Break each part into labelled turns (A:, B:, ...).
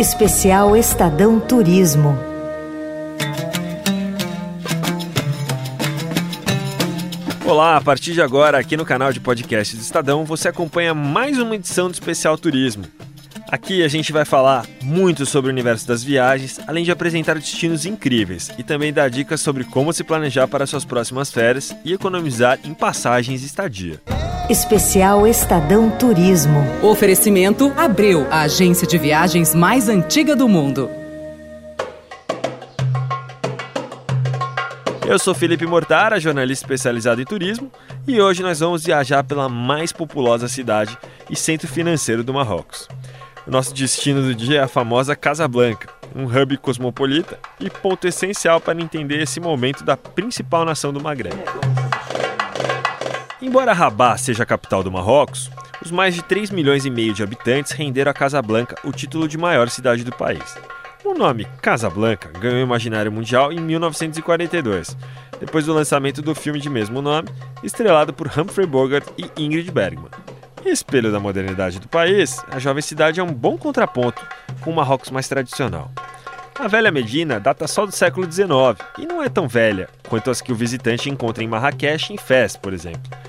A: Especial Estadão Turismo.
B: Olá, a partir de agora, aqui no canal de podcast do Estadão, você acompanha mais uma edição do Especial Turismo. Aqui a gente vai falar muito sobre o universo das viagens, além de apresentar destinos incríveis e também dar dicas sobre como se planejar para suas próximas férias e economizar em passagens e estadia.
A: Especial Estadão Turismo.
C: Oferecimento Abreu, a agência de viagens mais antiga do mundo.
B: Eu sou Felipe Mortara, jornalista especializado em turismo, e hoje nós vamos viajar pela mais populosa cidade e centro financeiro do Marrocos. O nosso destino do dia é a famosa Casablanca, um hub cosmopolita e ponto essencial para entender esse momento da principal nação do Maghreb. Embora Rabat seja a capital do Marrocos, os mais de 3 milhões e meio de habitantes renderam a Casablanca o título de maior cidade do país. O nome Casablanca ganhou o imaginário mundial em 1942, depois do lançamento do filme de mesmo nome, estrelado por Humphrey Bogart e Ingrid Bergman. Espelho da modernidade do país, a jovem cidade é um bom contraponto com o Marrocos mais tradicional. A velha Medina data só do século XIX e não é tão velha quanto as que o visitante encontra em Marrakech e em Fez, por exemplo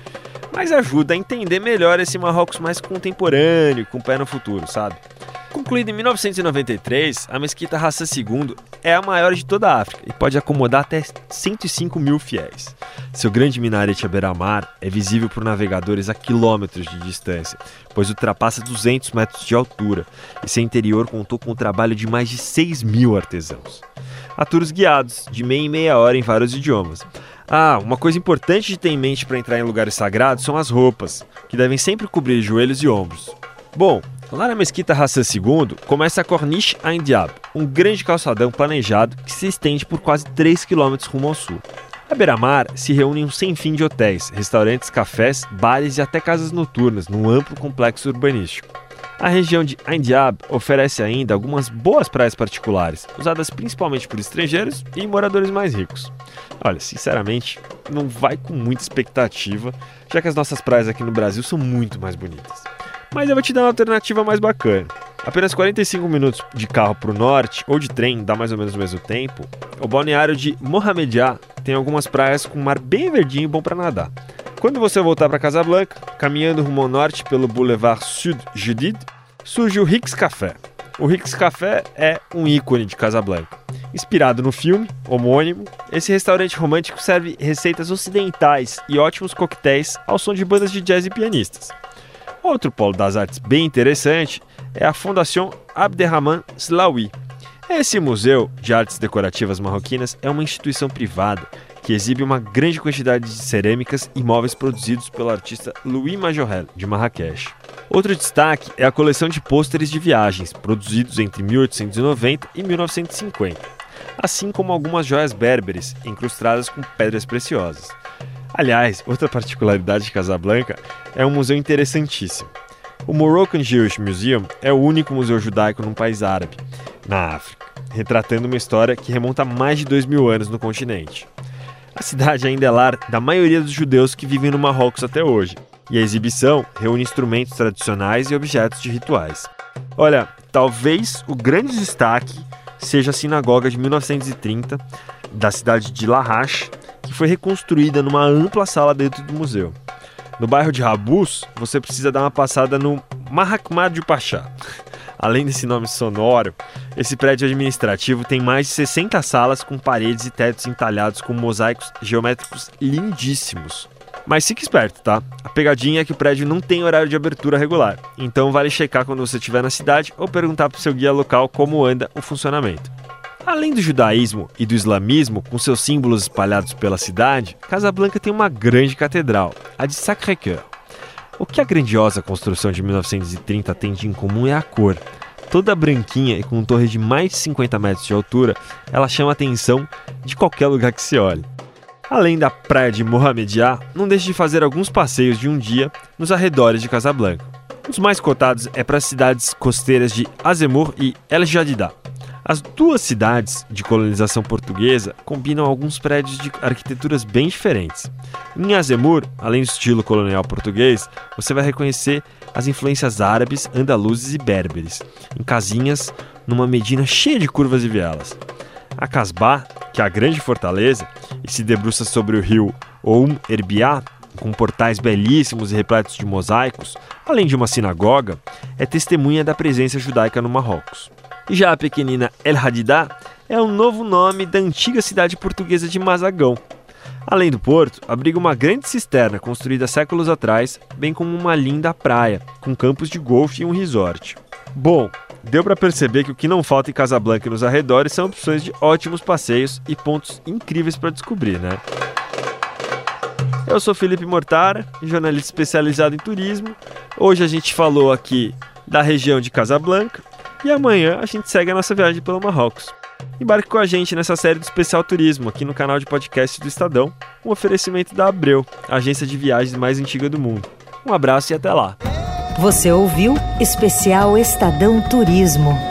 B: mas ajuda a entender melhor esse Marrocos mais contemporâneo, com pé no futuro, sabe? Concluída em 1993, a Mesquita Hassan II é a maior de toda a África e pode acomodar até 105 mil fiéis. Seu grande minarete à beira-mar é visível por navegadores a quilômetros de distância, pois ultrapassa 200 metros de altura e seu interior contou com o trabalho de mais de 6 mil artesãos. Há tours guiados, de meia em meia hora em vários idiomas, ah, uma coisa importante de ter em mente para entrar em lugares sagrados são as roupas, que devem sempre cobrir joelhos e ombros. Bom, lá na Mesquita Hassan II começa a Corniche Ain Diab, um grande calçadão planejado que se estende por quase 3 km rumo ao sul. A beira-mar se reúnem um sem fim de hotéis, restaurantes, cafés, bares e até casas noturnas num amplo complexo urbanístico. A região de Ain Diab oferece ainda algumas boas praias particulares, usadas principalmente por estrangeiros e moradores mais ricos. Olha, sinceramente, não vai com muita expectativa, já que as nossas praias aqui no Brasil são muito mais bonitas. Mas eu vou te dar uma alternativa mais bacana. Apenas 45 minutos de carro para o norte ou de trem, dá mais ou menos o mesmo tempo, o balneário de Mohamedia tem algumas praias com mar bem verdinho e bom para nadar. Quando você voltar para Casablanca, caminhando rumo ao norte pelo Boulevard Sud Judid, surge o Rix Café. O Rix Café é um ícone de Casablanca. Inspirado no filme homônimo, esse restaurante romântico serve receitas ocidentais e ótimos coquetéis ao som de bandas de jazz e pianistas. Outro polo das artes bem interessante é a Fundação Abderrahman Slaoui. Esse museu de artes decorativas marroquinas é uma instituição privada que exibe uma grande quantidade de cerâmicas e móveis produzidos pelo artista Louis Majorel, de Marrakech. Outro destaque é a coleção de pôsteres de viagens, produzidos entre 1890 e 1950 assim como algumas joias berberes incrustadas com pedras preciosas. Aliás, outra particularidade de Casablanca é um museu interessantíssimo. O Moroccan Jewish Museum é o único museu judaico num país árabe, na África, retratando uma história que remonta a mais de dois mil anos no continente. A cidade ainda é lar da maioria dos judeus que vivem no Marrocos até hoje, e a exibição reúne instrumentos tradicionais e objetos de rituais. Olha, talvez o grande destaque seja a sinagoga de 1930 da cidade de Lahash, que foi reconstruída numa ampla sala dentro do museu. No bairro de Rabus, você precisa dar uma passada no Mahakmar de Pachá. Além desse nome sonoro, esse prédio administrativo tem mais de 60 salas com paredes e tetos entalhados com mosaicos geométricos lindíssimos. Mas fique esperto, tá? A pegadinha é que o prédio não tem horário de abertura regular, então vale checar quando você estiver na cidade ou perguntar para o seu guia local como anda o funcionamento. Além do judaísmo e do islamismo, com seus símbolos espalhados pela cidade, Casablanca tem uma grande catedral, a de Sacré-Cœur. O que a grandiosa construção de 1930 tem de incomum é a cor. Toda branquinha e com torre de mais de 50 metros de altura, ela chama a atenção de qualquer lugar que se olhe. Além da praia de Mohamedia, não deixe de fazer alguns passeios de um dia nos arredores de Casablanca. Um dos mais cotados é para as cidades costeiras de Azemur e El Jadida. As duas cidades de colonização portuguesa combinam alguns prédios de arquiteturas bem diferentes. Em Azemur, além do estilo colonial português, você vai reconhecer as influências árabes, andaluzes e berberes, em casinhas numa Medina cheia de curvas e vielas. A Casbah, que é a grande fortaleza e se debruça sobre o rio Oum Erbiá, com portais belíssimos e repletos de mosaicos, além de uma sinagoga, é testemunha da presença judaica no Marrocos. Já a pequenina El Hadidá é o novo nome da antiga cidade portuguesa de Mazagão. Além do porto, abriga uma grande cisterna construída séculos atrás, bem como uma linda praia, com campos de golfe e um resort. Bom, deu para perceber que o que não falta em Casablanca e nos arredores são opções de ótimos passeios e pontos incríveis para descobrir, né? Eu sou Felipe Mortara, jornalista especializado em turismo. Hoje a gente falou aqui da região de Casablanca e amanhã a gente segue a nossa viagem pelo Marrocos. Embarque com a gente nessa série do Especial Turismo aqui no canal de podcast do Estadão, um oferecimento da Abreu, a agência de viagens mais antiga do mundo. Um abraço e até lá.
A: Você ouviu Especial Estadão Turismo.